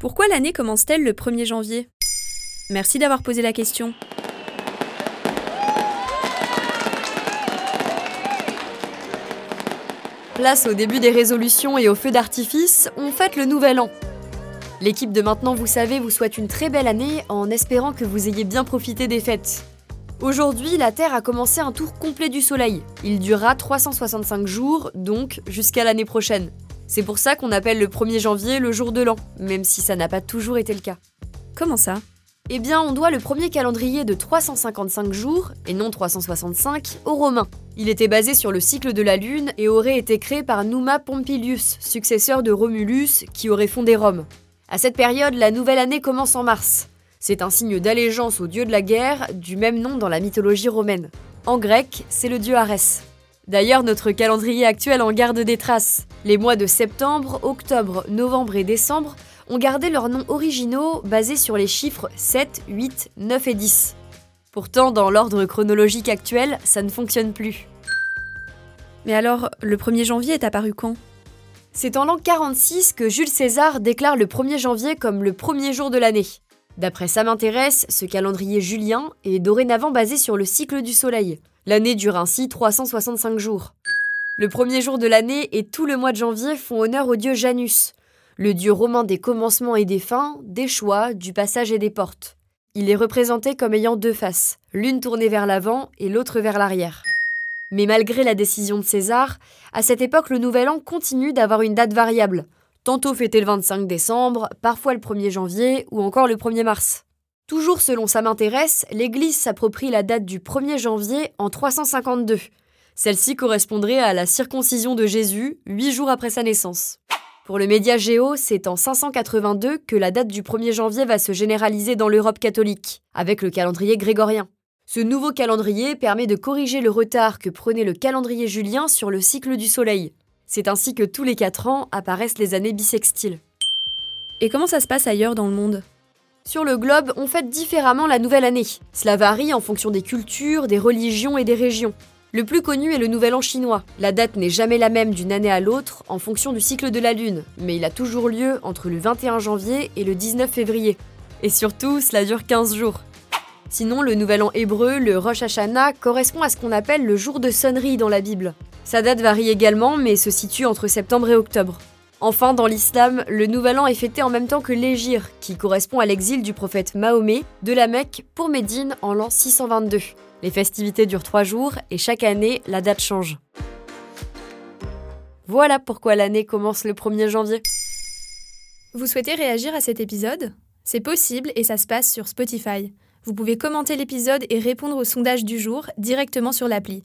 Pourquoi l'année commence-t-elle le 1er janvier? Merci d'avoir posé la question. Place au début des résolutions et au feu d'artifice, on fête le nouvel an. L'équipe de Maintenant Vous Savez vous souhaite une très belle année en espérant que vous ayez bien profité des fêtes. Aujourd'hui, la Terre a commencé un tour complet du Soleil. Il durera 365 jours, donc jusqu'à l'année prochaine. C'est pour ça qu'on appelle le 1er janvier le jour de l'an, même si ça n'a pas toujours été le cas. Comment ça? Eh bien, on doit le premier calendrier de 355 jours, et non 365, aux Romains. Il était basé sur le cycle de la Lune et aurait été créé par Numa Pompilius, successeur de Romulus, qui aurait fondé Rome. À cette période, la nouvelle année commence en mars. C'est un signe d'allégeance au dieu de la guerre, du même nom dans la mythologie romaine. En grec, c'est le dieu Arès. D'ailleurs, notre calendrier actuel en garde des traces. Les mois de septembre, octobre, novembre et décembre ont gardé leurs noms originaux basés sur les chiffres 7, 8, 9 et 10. Pourtant, dans l'ordre chronologique actuel, ça ne fonctionne plus. Mais alors, le 1er janvier est apparu quand? C'est en l'an 46 que Jules César déclare le 1er janvier comme le premier jour de l'année. D'après Ça m'intéresse, ce calendrier julien est dorénavant basé sur le cycle du Soleil. L'année dure ainsi 365 jours. Le premier jour de l'année et tout le mois de janvier font honneur au dieu Janus, le dieu romain des commencements et des fins, des choix, du passage et des portes. Il est représenté comme ayant deux faces, l'une tournée vers l'avant et l'autre vers l'arrière. Mais malgré la décision de César, à cette époque le Nouvel An continue d'avoir une date variable, tantôt fêté le 25 décembre, parfois le 1er janvier ou encore le 1er mars. Toujours selon Ça m'intéresse, l'Église s'approprie la date du 1er janvier en 352. Celle-ci correspondrait à la circoncision de Jésus, huit jours après sa naissance. Pour le média Géo, c'est en 582 que la date du 1er janvier va se généraliser dans l'Europe catholique, avec le calendrier grégorien. Ce nouveau calendrier permet de corriger le retard que prenait le calendrier julien sur le cycle du Soleil. C'est ainsi que tous les 4 ans apparaissent les années bissextiles. Et comment ça se passe ailleurs dans le monde? Sur le globe, on fête différemment la nouvelle année. Cela varie en fonction des cultures, des religions et des régions. Le plus connu est le Nouvel An chinois. La date n'est jamais la même d'une année à l'autre en fonction du cycle de la Lune, mais il a toujours lieu entre le 21 janvier et le 19 février. Et surtout, cela dure 15 jours. Sinon, le Nouvel An hébreu, le Rosh Hashanah, correspond à ce qu'on appelle le jour de sonnerie dans la Bible. Sa date varie également, mais se situe entre septembre et octobre. Enfin, dans l'islam, le Nouvel An est fêté en même temps que l'Égir, qui correspond à l'exil du prophète Mahomet de la Mecque pour Médine en l'an 622. Les festivités durent trois jours et chaque année, la date change. Voilà pourquoi l'année commence le 1er janvier. Vous souhaitez réagir à cet épisode? C'est possible et ça se passe sur Spotify. Vous pouvez commenter l'épisode et répondre au sondage du jour directement sur l'appli.